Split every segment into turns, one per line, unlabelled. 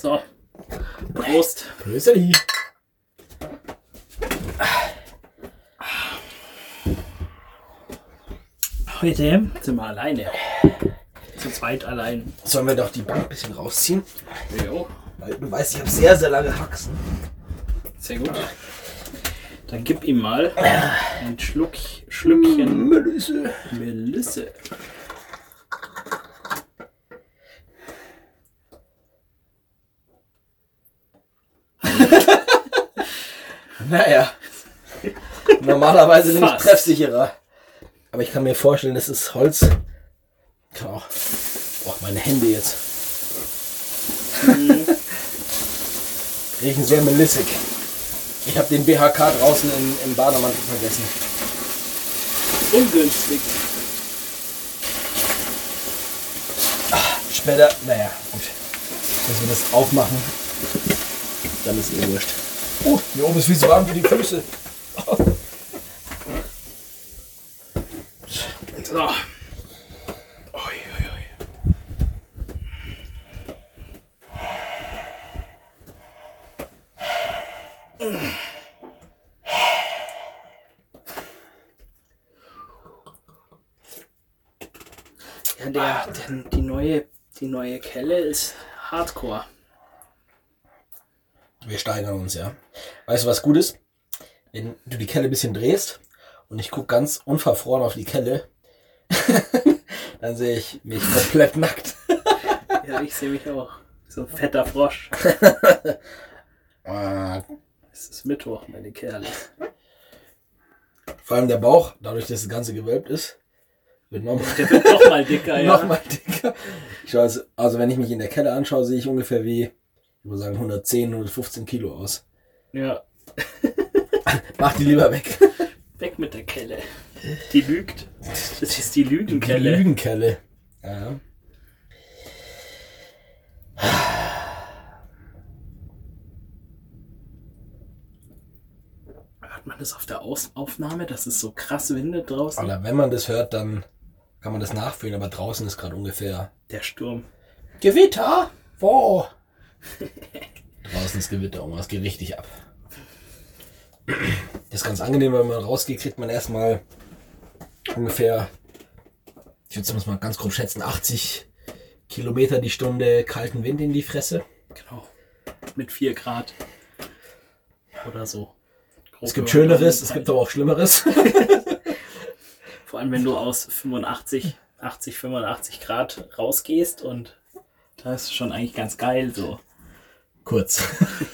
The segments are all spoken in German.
So. Prost.
Grüßeli.
Heute sind wir alleine. Zu zweit allein.
Sollen wir doch die Bank ein bisschen rausziehen?
Jo.
Weil du weißt, ich habe sehr, sehr lange Haxen.
Sehr gut. Dann gib ihm mal ein Schluck, Schlückchen
Melisse.
Melisse.
Naja. Normalerweise bin ich
Fast.
treffsicherer. Aber ich kann mir vorstellen, das ist Holz. Kann auch. Boah, meine Hände jetzt. Riechen sehr melissig. Ich habe den BHK draußen im, im Bademantel vergessen.
Ungünstig.
Später, naja, gut. Dass wir das aufmachen. Dann ist eh wurscht. Oh, hier oben ist viel zu warm für die Füße.
So. Ja, der, der, die, neue, die neue Kelle ist Hardcore.
Wir steigern uns, ja. Weißt du, was gut ist? Wenn du die Kelle ein bisschen drehst und ich gucke ganz unverfroren auf die Kelle, dann sehe ich mich komplett nackt.
Ja, ich sehe mich auch. So ein fetter Frosch.
Ah,
Es ist Mittwoch, meine Kerle.
Vor allem der Bauch, dadurch, dass das Ganze gewölbt ist, wird nochmal
Der wird noch mal dicker, ja.
noch mal dicker. Ich also, also wenn ich mich in der Kelle anschaue, sehe ich ungefähr wie, ich würde sagen, 110, 115 Kilo aus.
Ja,
Mach die lieber weg.
weg mit der Kelle. Die lügt. Das ist die
Die
Lügenkelle.
Lügenkelle. Ja.
Hört man das auf der Aus Aufnahme, dass es so krass windet draußen?
Oder wenn man das hört, dann kann man das nachfühlen, aber draußen ist gerade ungefähr
Der Sturm.
Gewitter! Wo? draußen ist Gewitter, und es geht richtig ab. Das ist ganz angenehm, wenn man rausgeht, kriegt man erstmal ungefähr, ich würde es mal ganz grob schätzen, 80 Kilometer die Stunde kalten Wind in die Fresse.
Genau. Mit 4 Grad. Oder so.
Es gibt Schöneres, es gibt aber auch Schlimmeres.
Vor allem, wenn du aus 85, 80, 85 Grad rausgehst und da ist schon eigentlich ganz geil so.
Kurz.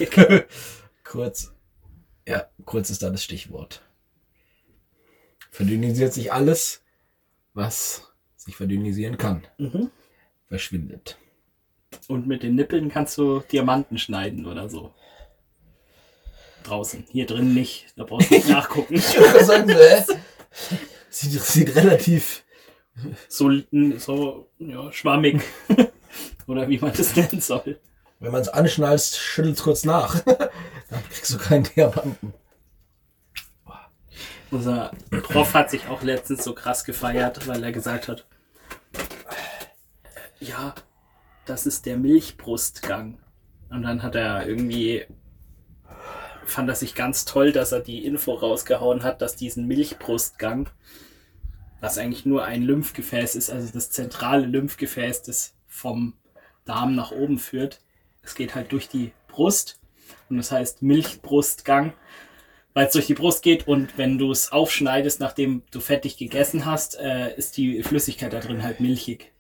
kurz. Ja, kurz ist da das Stichwort. Verdünnisiert sich alles, was sich verdünnisieren kann.
Mhm.
Verschwindet.
Und mit den Nippeln kannst du Diamanten schneiden oder so. Draußen. Hier drin nicht. Da brauchst du nicht nachgucken.
Ich würde sagen, hä? Sieht, sieht relativ.
So, so ja, schwammig. oder wie man das nennen soll.
Wenn man es anschnallst, schüttelt kurz nach. Dann kriegst du keinen Diamanten.
Unser Prof hat sich auch letztens so krass gefeiert, weil er gesagt hat, ja, das ist der Milchbrustgang. Und dann hat er irgendwie, fand er sich ganz toll, dass er die Info rausgehauen hat, dass diesen Milchbrustgang, was eigentlich nur ein Lymphgefäß ist, also das zentrale Lymphgefäß, das vom Darm nach oben führt, es geht halt durch die Brust und das heißt Milchbrustgang weil es durch die Brust geht und wenn du es aufschneidest, nachdem du fettig gegessen hast, äh, ist die Flüssigkeit da drin halt milchig.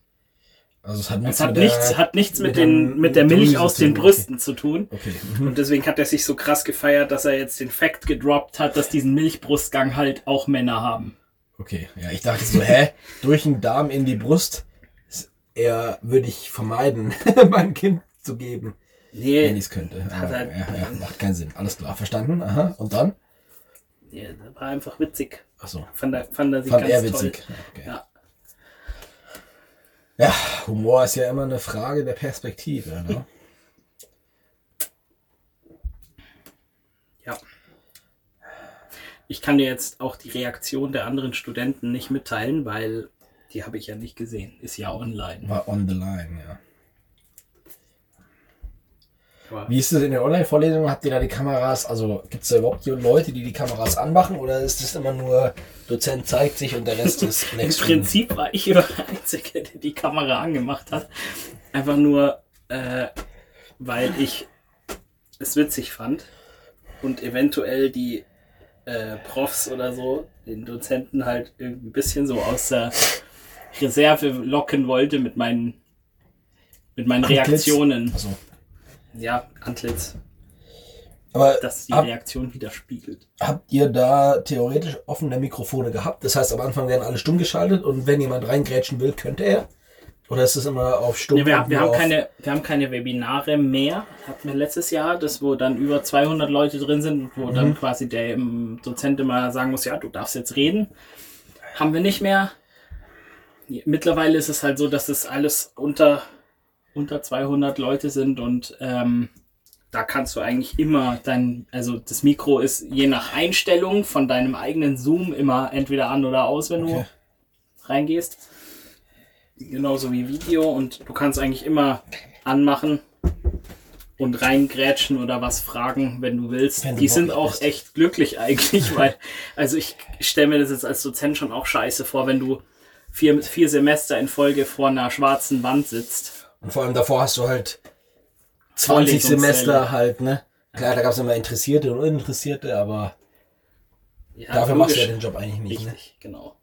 Also es hat
Es hat nichts, hat nichts mit, den,
dem
mit der Milch aus den Brüsten zu tun.
Okay. okay.
Und deswegen hat er sich so krass gefeiert, dass er jetzt den Fact gedroppt hat, dass diesen Milchbrustgang halt auch Männer haben.
Okay, ja, ich dachte so, hä? Durch den Darm in die Brust? Eher würde ich vermeiden, mein Kind zu geben, wenn
Nee,
ich es könnte.
Hat
Aber,
er-
ja, ja, macht keinen Sinn. Alles klar, verstanden? Aha. Und dann?
das war einfach witzig.
Achso,
Fand er, fand er sich
fand
ganz
er
toll.
witzig. Okay.
Ja.
Ja, Humor ist ja immer eine Frage der Perspektive. Ne?
Ja. Ich kann dir jetzt auch die Reaktion der anderen Studenten nicht mitteilen, weil die habe ich ja nicht gesehen. Ist ja online.
War on the line, ja. Wie ist es in den Online-Vorlesungen? Habt ihr da die Kameras, also gibt es da überhaupt Leute, die die Kameras anmachen oder ist es immer nur Dozent zeigt sich und der Rest ist
Im
next
Prinzip war ich immer der Einzige, der die Kamera angemacht hat. Einfach nur, äh, weil ich es witzig fand und eventuell die äh, Profs oder so, den Dozenten halt irgendwie ein bisschen so aus der Reserve locken wollte mit meinen, mit meinen. Reaktionen.
Also,
Ja, Antlitz,
aber
dass die
hab,
Reaktion widerspiegelt.
habt ihr da theoretisch offene Mikrofone gehabt? Das heißt, am Anfang werden alle stumm geschaltet und wenn jemand reingrätschen will, könnte er? Oder ist es immer auf stumm?
Nee, wir, wir, haben keine, wir haben keine Webinare mehr. Hatten wir letztes Jahr, das wo dann über 200 Leute drin sind, wo
Mhm.
dann quasi der ähm, Dozent immer sagen muss, ja, du darfst jetzt reden. Haben wir nicht mehr. Mittlerweile ist es halt so, dass es alles unter, unter 200 Leute sind und ähm, da kannst du eigentlich immer dein, also das Mikro ist je nach Einstellung von deinem eigenen Zoom immer entweder an oder aus, wenn
Okay.
du reingehst. Genauso wie Video und du kannst eigentlich immer anmachen und reingrätschen oder was fragen, wenn du willst.
Wenn du
Die sind auch
bist.
echt glücklich eigentlich, weil, also ich stelle mir das jetzt als Dozent schon auch scheiße vor, wenn du vier, vier Semester in Folge vor einer schwarzen Wand sitzt.
Und vor allem davor hast du halt 20
Vorlesungssäle.
Semester halt, ne? Klar, da gab es immer Interessierte und Uninteressierte, aber
Ja,
dafür machst du ja
logisch.
den Job eigentlich nicht, ne?
Richtig, genau.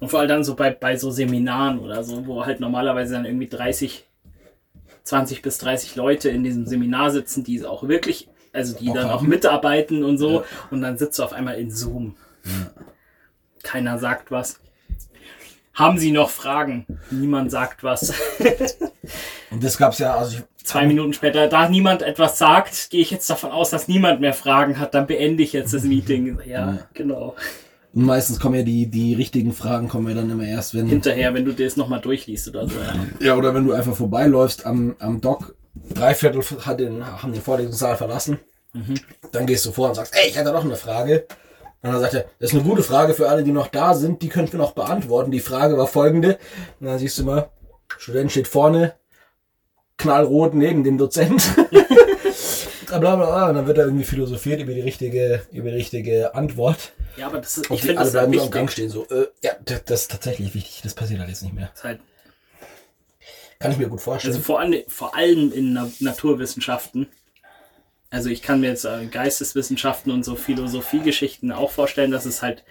Und vor allem dann so bei, bei so Seminaren oder so, wo halt normalerweise dann irgendwie 30, 20 bis 30 Leute in diesem Seminar sitzen, die auch wirklich, also die
Bock
dann auch
haben.
mitarbeiten und so.
Ja.
Und dann sitzt du auf einmal in Zoom. Keiner sagt was. Haben Sie noch Fragen? Niemand sagt was.
Und das gab's ja, also ich,
Zwei Minuten später, da niemand etwas sagt, gehe ich jetzt davon aus, dass niemand mehr Fragen hat. Dann beende ich jetzt das Meeting. Ja,
Ja.
genau.
und meistens kommen ja die, die richtigen Fragen kommen ja dann immer erst, wenn,
Hinterher, wenn du dir das nochmal durchliest oder so. Ja.
ja, oder wenn du einfach vorbeiläufst am, am Dock, drei Viertel hat den, haben den Vorlesungssaal verlassen, dann gehst du vor und sagst, ey, ich hätte noch eine Frage. Und dann sagt er, das ist eine gute Frage für alle, die noch da sind, die könnten wir noch beantworten. Die Frage war folgende. Und dann siehst du mal, Student steht vorne, knallrot neben dem Dozent. bla bla bla. Und dann wird da irgendwie philosophiert über die richtige, über die richtige Antwort.
Ja, aber das ist,
Und
ich finde
alle
das
bleiben so am. Gang stehen. So, äh, ja, das, das ist tatsächlich wichtig. Das passiert halt jetzt nicht mehr.
Das ist halt,
Kann ich mir gut vorstellen.
also vor allem, vor allem in Na Naturwissenschaften. Also ich kann mir jetzt äh, Geisteswissenschaften und so Philosophiegeschichten auch vorstellen, dass es halt,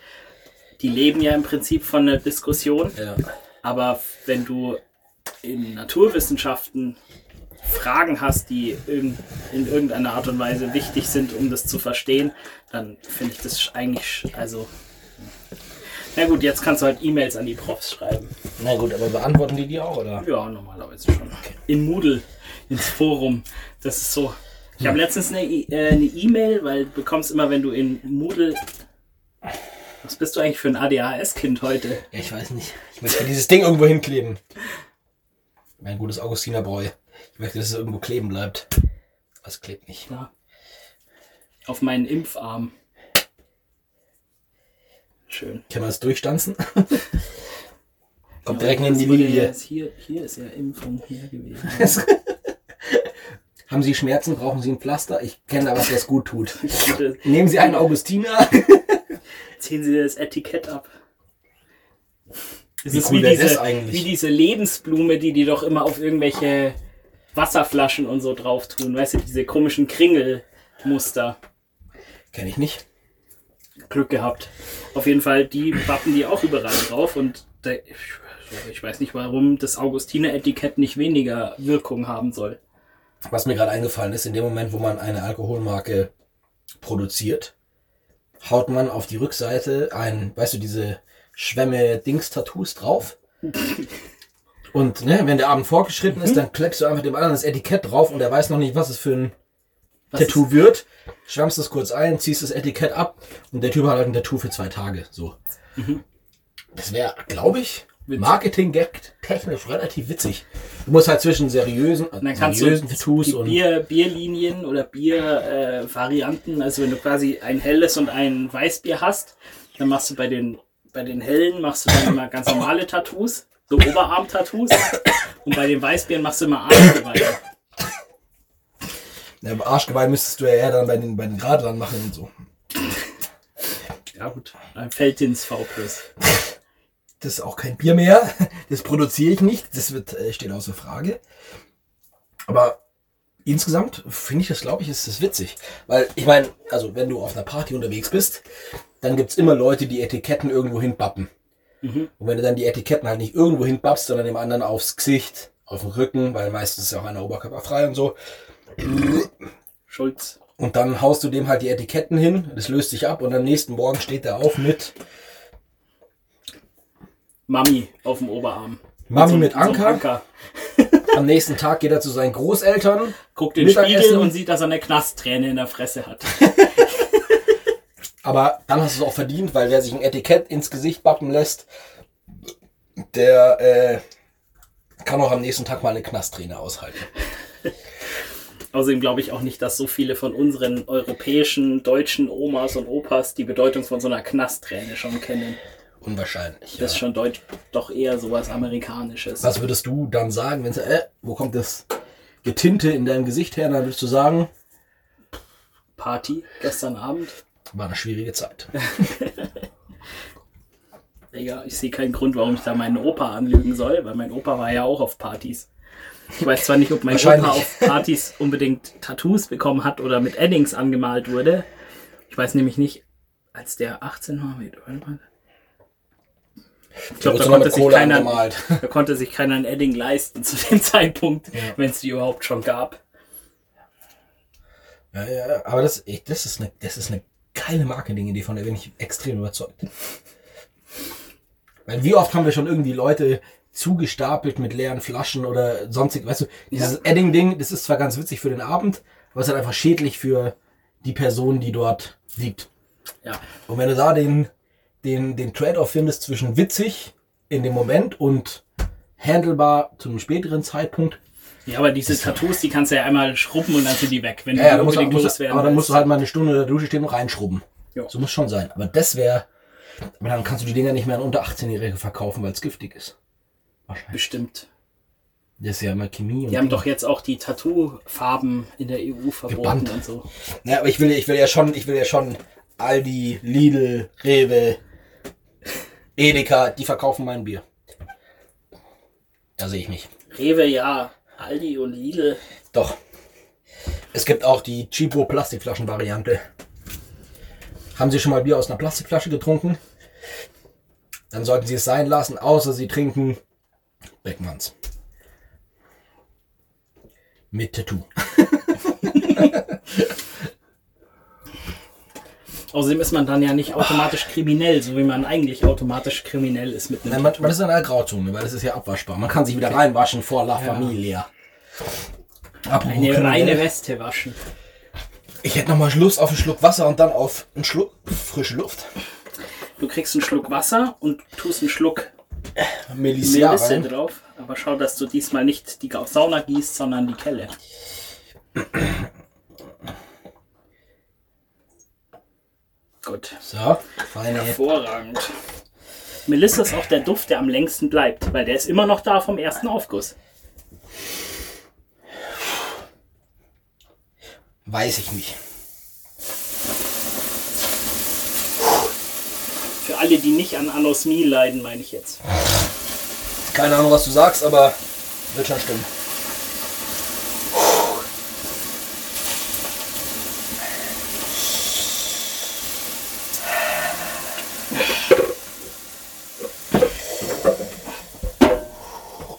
die leben ja im Prinzip von einer Diskussion.
ja.
Aber wenn du in Naturwissenschaften Fragen hast, die irg- in irgendeiner Art und Weise wichtig sind, um das zu verstehen, dann finde ich das eigentlich, also. Na gut, jetzt kannst du halt E-Mails an die Profs schreiben.
Na gut, aber beantworten die die auch, oder?
Ja, normalerweise schon. In Moodle, ins Forum. Das ist so. Ich habe letztens eine E- äh, E-Mail, weil du bekommst immer, wenn du in Moodle. Was bist du eigentlich für ein ADHS-Kind heute?
Ja, ich weiß nicht. Ich möchte dieses Ding irgendwo hinkleben. Mein gutes Augustinerbräu. Ich möchte, dass es irgendwo kleben bleibt. Was klebt nicht.
Ja. Auf meinen Impfarm. Schön.
Kann man es durchstanzen? Kommt
Ja,
direkt neben die
das
Linie.
Hier, hier ist ja Impfung hier gewesen.
Haben Sie Schmerzen? Brauchen Sie ein Pflaster? Ich kenne da was, das gut tut. Nehmen Sie einen Augustiner.
Ziehen Sie das Etikett ab. Es
Wie
ist
cool
wie diese, wie diese Lebensblume, die die doch immer auf irgendwelche Wasserflaschen und so drauf tun. Weißt du, diese komischen Kringelmuster.
Kenne ich nicht.
Glück gehabt. Auf jeden Fall, die wappen die auch überall drauf und der, ich, ich weiß nicht, warum das Augustiner-Etikett nicht weniger Wirkung haben soll.
Was mir gerade eingefallen ist, in dem Moment, wo man eine Alkoholmarke produziert, haut man auf die Rückseite ein, weißt du, diese Schwämme-Dings-Tattoos drauf. Und ne, wenn der Abend fortgeschritten ist, dann klebst du einfach dem anderen das Etikett drauf und er weiß noch nicht, was es für ein
Was
Tattoo wird. Schwammst es kurz ein, ziehst das Etikett ab und der Typ hat halt ein Tattoo für zwei Tage. So. Das wäre, glaube ich. Marketing-Gag technisch relativ witzig. Du musst halt zwischen seriösen,
Und dann kannst
seriösen
du
Tattoos und
Bier, Bierlinien oder Biervarianten, äh, also wenn du quasi ein helles und ein Weißbier hast, dann machst du bei den, bei den hellen machst du dann immer ganz normale Tattoos, so Oberarm-Tattoos und bei den Weißbieren machst du immer Armgeweih.
Ja, Arschgeweih müsstest du ja eher dann bei den, bei den Radlern machen und so.
Ja gut, ein Feldins V+.
Das ist auch kein Bier mehr. Das produziere ich nicht. Das wird, äh, steht außer Frage. Aber insgesamt finde ich das, glaube ich, ist das witzig. Weil, ich meine, also wenn du auf einer Party unterwegs bist, dann gibt's immer Leute, die Etiketten irgendwo hinbappen. Und wenn du dann die Etiketten halt nicht irgendwo hinbappst, sondern dem anderen aufs Gesicht, auf den Rücken, weil meistens ist ja auch einer oberkörperfrei und so.
Schulz.
Und dann haust du dem halt die Etiketten hin, das löst sich ab und am nächsten Morgen steht er auf mit
Mami auf dem Oberarm.
Mami
so-
mit
so einem
Anker.
Anker.
Am nächsten Tag geht er zu seinen Großeltern.
Guckt in den. Spiegel und sieht, dass er eine Knastträne in der Fresse hat.
Aber dann hast du es auch verdient, weil wer sich ein Etikett ins Gesicht bappen lässt, der äh, kann auch am nächsten Tag mal eine Knastträne aushalten.
Außerdem glaube ich auch nicht, dass so viele von unseren europäischen, deutschen Omas und Opas die Bedeutung von so einer Knastträne schon kennen.
Unwahrscheinlich.
Das ist
Ja.
schon deutsch, doch eher sowas Amerikanisches.
Was würdest du dann sagen, wenn sie, äh, wo kommt das Getinte in deinem Gesicht her? Dann würdest du sagen,
Party gestern Abend.
war eine schwierige Zeit.
Digga, ich sehe keinen Grund, warum ich da meinen Opa anlügen soll, weil mein Opa war ja auch auf Partys. Ich weiß zwar nicht, ob mein Opa auf Partys unbedingt Tattoos bekommen hat oder mit Eddings angemalt wurde. Ich weiß nämlich nicht, als der 18 war. Ich glaube, da, konnte sich keiner, da konnte sich keiner ein Edding leisten zu dem Zeitpunkt, wenn es die überhaupt schon gab.
Ja, ja, ja, aber das, ich, das, ist eine, das ist eine geile Marketing-Idee, von der bin ich extrem überzeugt. Weil wie oft haben wir schon irgendwie Leute zugestapelt mit leeren Flaschen oder sonstig, weißt du, dieses Edding-Ding, das ist zwar ganz witzig für den Abend, aber es ist halt einfach schädlich für die Person, die dort liegt.
Ja.
Und wenn du da den, den, den Trade-off findest zwischen witzig in dem Moment und handelbar zu einem späteren Zeitpunkt,
Ja, aber diese Tattoos, die kannst du ja einmal schrubben und dann sind die weg, wenn
Ja, ja,
du
musst musst,
loswerden
aber dann musst du halt mal eine Stunde in der Dusche stehen und reinschrubben.
Ja.
So muss schon sein. Aber das wäre, aber dann kannst du die Dinger nicht mehr an unter 18-Jährige verkaufen, weil es giftig ist. Wahrscheinlich.
Bestimmt.
Das ist ja immer Chemie.
Die haben doch jetzt auch die Tattoo-Farben in der EU verboten
Gebannt.
und so.
Ja, aber ich will, ich will ja schon, ich will ja schon Aldi, Lidl, Rewe, Edeka, die verkaufen mein Bier. Da sehe ich mich.
Rewe ja, Aldi und Lidl.
Doch. Es gibt auch die Cheapo Plastikflaschen-Variante. Haben Sie schon mal Bier aus einer Plastikflasche getrunken? Dann sollten Sie es sein lassen, außer Sie trinken Beckmanns. Mit Tattoo.
Außerdem ist man dann ja nicht automatisch kriminell, so wie man eigentlich automatisch kriminell ist mit einem
Nein, man, man ist in einer Grauzone, weil es ist ja abwaschbar. Man kann sich wieder reinwaschen vor La Familia. Apropos
eine reine Weste waschen.
Ich hätte noch mal Lust auf einen Schluck Wasser und dann auf einen Schluck frische Luft.
Du kriegst einen Schluck Wasser und tust einen Schluck
Melissa
Melisse
rein.
drauf. Aber schau, dass du diesmal nicht die Sauna gießt, sondern die Kelle. Gut.
So, feine.
Hervorragend. Melissa ist auch der Duft, der am längsten bleibt, weil der ist immer noch da vom ersten Aufguss.
Weiß ich nicht.
Für alle, die nicht an Anosmie leiden, meine ich jetzt.
Keine Ahnung, was du sagst, aber wird schon stimmen.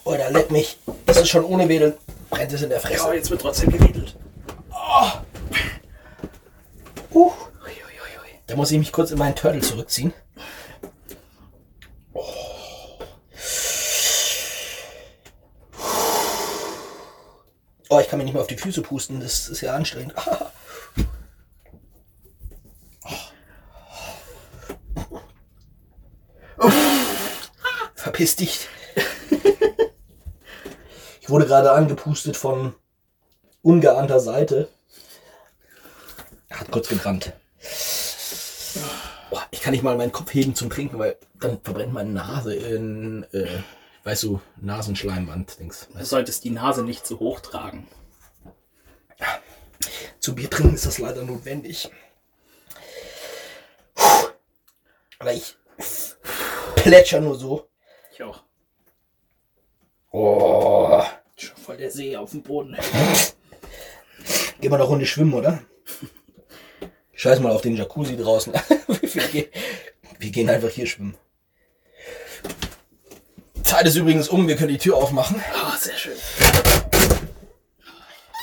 Oh, da leck mich. Das ist schon ohne Wedeln. Brennt es in der
Ja,
Fresse.
jetzt wird trotzdem gewedelt.
Uh. Da muss ich mich kurz in meinen Turtle zurückziehen. Oh, ich kann mir nicht mehr auf die Füße pusten. Das ist ja anstrengend. Verpiss dich. Ich wurde gerade angepustet von ungeahnter Seite. Hat kurz gebrannt. Boah, ich kann nicht mal meinen Kopf heben zum Trinken, weil dann verbrennt meine Nase in, äh, weißt du, Nasenschleimwand-Dings.
Du solltest die Nase nicht zu hoch tragen.
Zu Bier trinken ist das leider notwendig. Aber ich plätscher nur so.
Ich auch.
Oh.
Voll der See auf dem Boden.
Gehen wir noch Runde schwimmen, oder? Scheiß mal auf den Jacuzzi draußen. wir, gehen, wir gehen einfach hier schwimmen. Zeit ist übrigens um, wir können die Tür aufmachen.
Oh, sehr schön.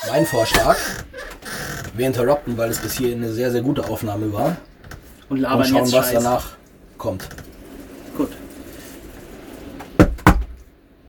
Mein Vorschlag. Wir interrupten, weil es bis hier eine sehr, sehr gute Aufnahme war.
Und
Und
labern
schauen,
jetzt
was
Scheiß.
danach kommt.